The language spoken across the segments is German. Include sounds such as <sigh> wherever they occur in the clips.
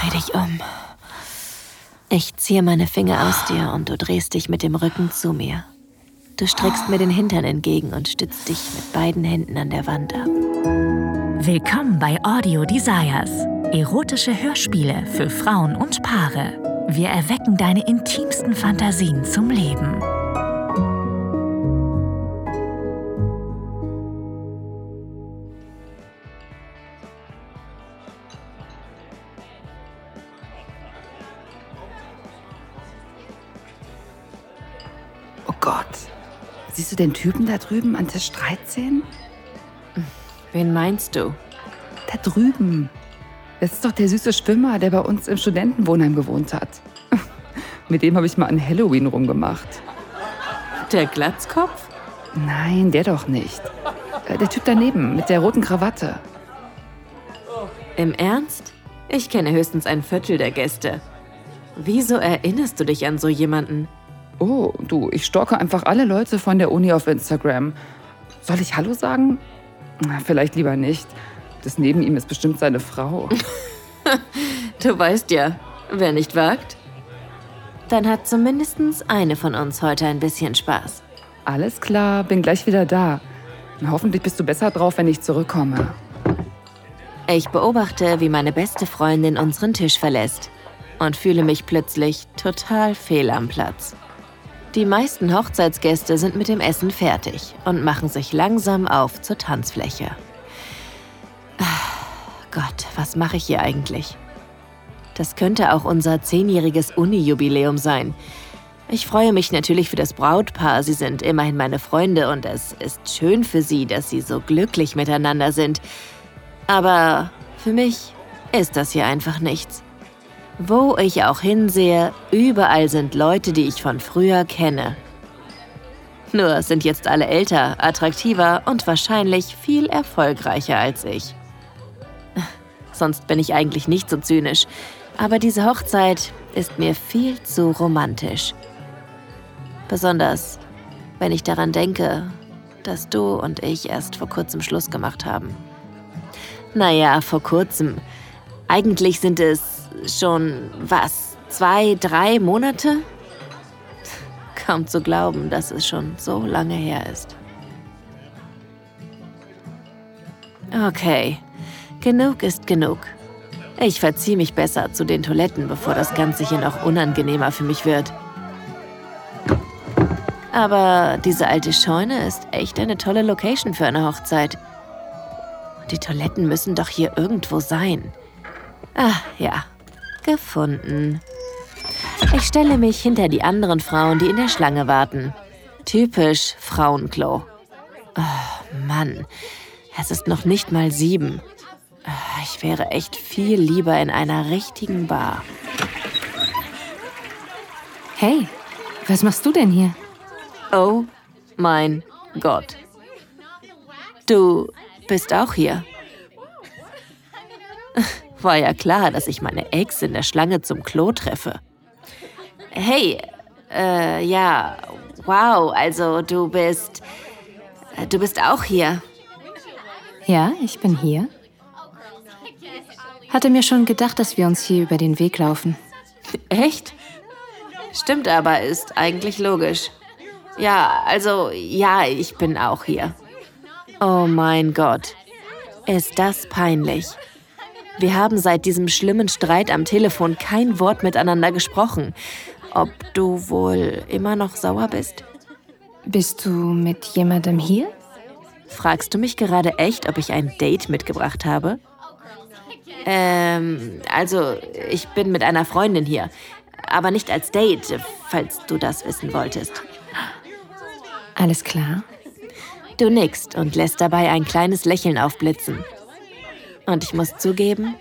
Dreh dich um. Ich ziehe meine Finger aus dir und du drehst dich mit dem Rücken zu mir. Du streckst mir den Hintern entgegen und stützt dich mit beiden Händen an der Wand ab. Willkommen bei Audio Desires. Erotische Hörspiele für Frauen und Paare. Wir erwecken deine intimsten Fantasien zum Leben. Gott. Siehst du den Typen da drüben an Tisch 13? Wen meinst du? Da drüben. Das ist doch der süße Schwimmer, der bei uns im Studentenwohnheim gewohnt hat. <laughs> Mit dem habe ich mal an Halloween rumgemacht. Der Glatzkopf? Nein, der doch nicht. Äh, Der Typ daneben mit der roten Krawatte. Im Ernst? Ich kenne höchstens ein Viertel der Gäste. Wieso erinnerst du dich an so jemanden? Oh, du, ich stalke einfach alle Leute von der Uni auf Instagram. Soll ich Hallo sagen? Na, vielleicht lieber nicht. Das neben ihm ist bestimmt seine Frau. <laughs> Du weißt ja, wer nicht wagt. Dann hat zumindest eine von uns heute ein bisschen Spaß. Alles klar, bin gleich wieder da. Na, Hoffentlich bist du besser drauf, wenn ich zurückkomme. Ich beobachte, wie meine beste Freundin unseren Tisch verlässt und fühle mich plötzlich total fehl am Platz. Die meisten Hochzeitsgäste sind mit dem Essen fertig und machen sich langsam auf zur Tanzfläche. Ah, Gott, was mache ich hier eigentlich? Das könnte auch unser zehnjähriges Uni-Jubiläum sein. Ich freue mich natürlich für das Brautpaar. Sie sind immerhin meine Freunde und es ist schön für sie, dass sie so glücklich miteinander sind. Aber für mich ist das hier einfach nichts. Wo ich auch hinsehe, überall sind Leute, die ich von früher kenne. Nur sind jetzt alle älter, attraktiver und wahrscheinlich viel erfolgreicher als ich. <laughs> Sonst bin ich eigentlich nicht so zynisch, aber diese Hochzeit ist mir viel zu romantisch. Besonders, wenn ich daran denke, dass du und ich erst vor kurzem Schluss gemacht haben. Naja, vor kurzem. Eigentlich sind es schon, was, zwei, drei Monate? Kaum zu glauben, dass es schon so lange her ist. Okay, genug ist genug. Ich verziehe mich besser zu den Toiletten, bevor das Ganze hier noch unangenehmer für mich wird. Aber diese alte Scheune ist echt eine tolle Location für eine Hochzeit. Die Toiletten müssen doch hier irgendwo sein. Ah, ja. Gefunden. Ich stelle mich hinter die anderen Frauen, die in der Schlange warten. Typisch Frauenklo. Oh, Mann. Es ist noch nicht mal sieben. Ah, Ich wäre echt viel lieber in einer richtigen Bar. Hey, was machst du denn hier? Oh mein Gott. Du bist auch hier. War ja klar, dass ich meine Ex in der Schlange zum Klo treffe. Hey, äh, ja, wow, also du bist. äh, Du bist auch hier. Ja, ich bin hier. Hatte mir schon gedacht, dass wir uns hier über den Weg laufen. Echt? Stimmt aber, ist eigentlich logisch. Ja, also, ja, ich bin auch hier. Oh mein Gott. Ist das peinlich. Wir haben seit diesem schlimmen Streit am Telefon kein Wort miteinander gesprochen. Ob du wohl immer noch sauer bist? Bist du mit jemandem hier? Fragst du mich gerade echt, ob ich ein Date mitgebracht habe? Ähm, also, ich bin mit einer Freundin hier. Aber nicht als Date, falls du das wissen wolltest. Alles klar. Du nickst und lässt dabei ein kleines Lächeln aufblitzen. Und ich muss zugeben,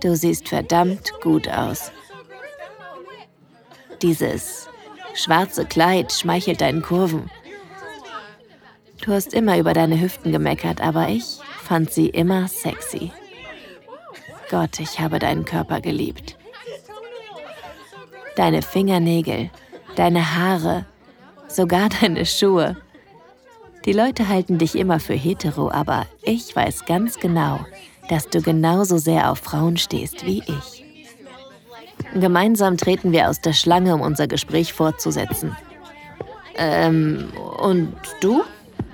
du siehst verdammt gut aus. Dieses schwarze Kleid schmeichelt deinen Kurven. Du hast immer über deine Hüften gemeckert, aber ich fand sie immer sexy. Gott, ich habe deinen Körper geliebt. Deine Fingernägel, deine Haare, sogar deine Schuhe. Die Leute halten dich immer für hetero, aber ich weiß ganz genau, dass du genauso sehr auf Frauen stehst wie ich. Gemeinsam treten wir aus der Schlange, um unser Gespräch fortzusetzen. Ähm, und du?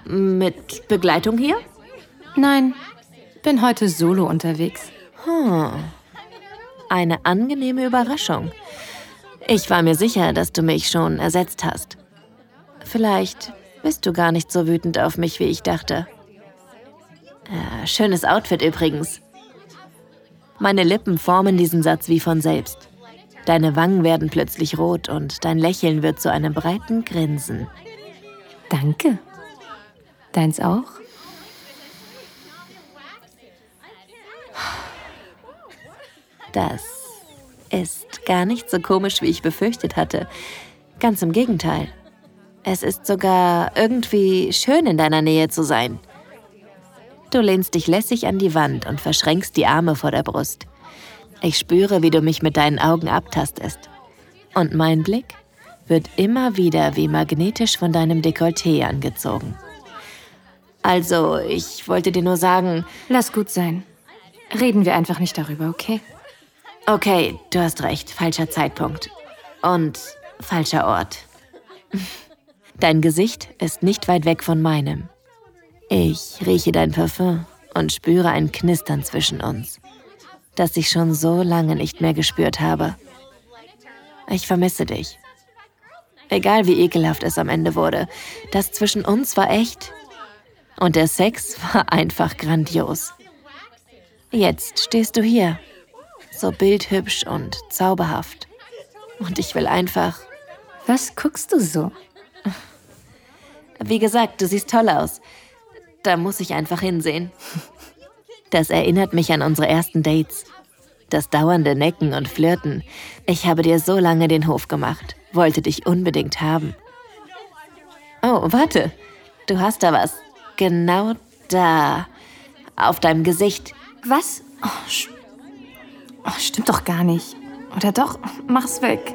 Mit Begleitung hier? Nein, bin heute solo unterwegs. Hm. Eine angenehme Überraschung. Ich war mir sicher, dass du mich schon ersetzt hast. Vielleicht bist du gar nicht so wütend auf mich, wie ich dachte. Schönes Outfit übrigens. Meine Lippen formen diesen Satz wie von selbst. Deine Wangen werden plötzlich rot und dein Lächeln wird zu einem breiten Grinsen. Danke. Deins auch? Das ist gar nicht so komisch, wie ich befürchtet hatte. Ganz im Gegenteil. Es ist sogar irgendwie schön, in deiner Nähe zu sein. Du lehnst dich lässig an die Wand und verschränkst die Arme vor der Brust. Ich spüre, wie du mich mit deinen Augen abtastest. Und mein Blick wird immer wieder wie magnetisch von deinem Dekolleté angezogen. Also, ich wollte dir nur sagen. Lass gut sein. Reden wir einfach nicht darüber, okay? Okay, du hast recht. Falscher Zeitpunkt. Und falscher Ort. <laughs> Dein Gesicht ist nicht weit weg von meinem. Ich rieche dein Parfum und spüre ein Knistern zwischen uns, das ich schon so lange nicht mehr gespürt habe. Ich vermisse dich. Egal wie ekelhaft es am Ende wurde, das zwischen uns war echt. Und der Sex <laughs> war einfach grandios. Jetzt stehst du hier, so bildhübsch und zauberhaft. Und ich will einfach. Was guckst du so? Wie gesagt, du siehst toll aus. Da muss ich einfach hinsehen. Das erinnert mich an unsere ersten Dates. Das dauernde Necken und Flirten. Ich habe dir so lange den Hof gemacht, wollte dich unbedingt haben. Oh, warte. Du hast da was. Genau da. Auf deinem Gesicht. Was? Oh, sch oh, stimmt doch gar nicht. Oder doch? Mach's weg.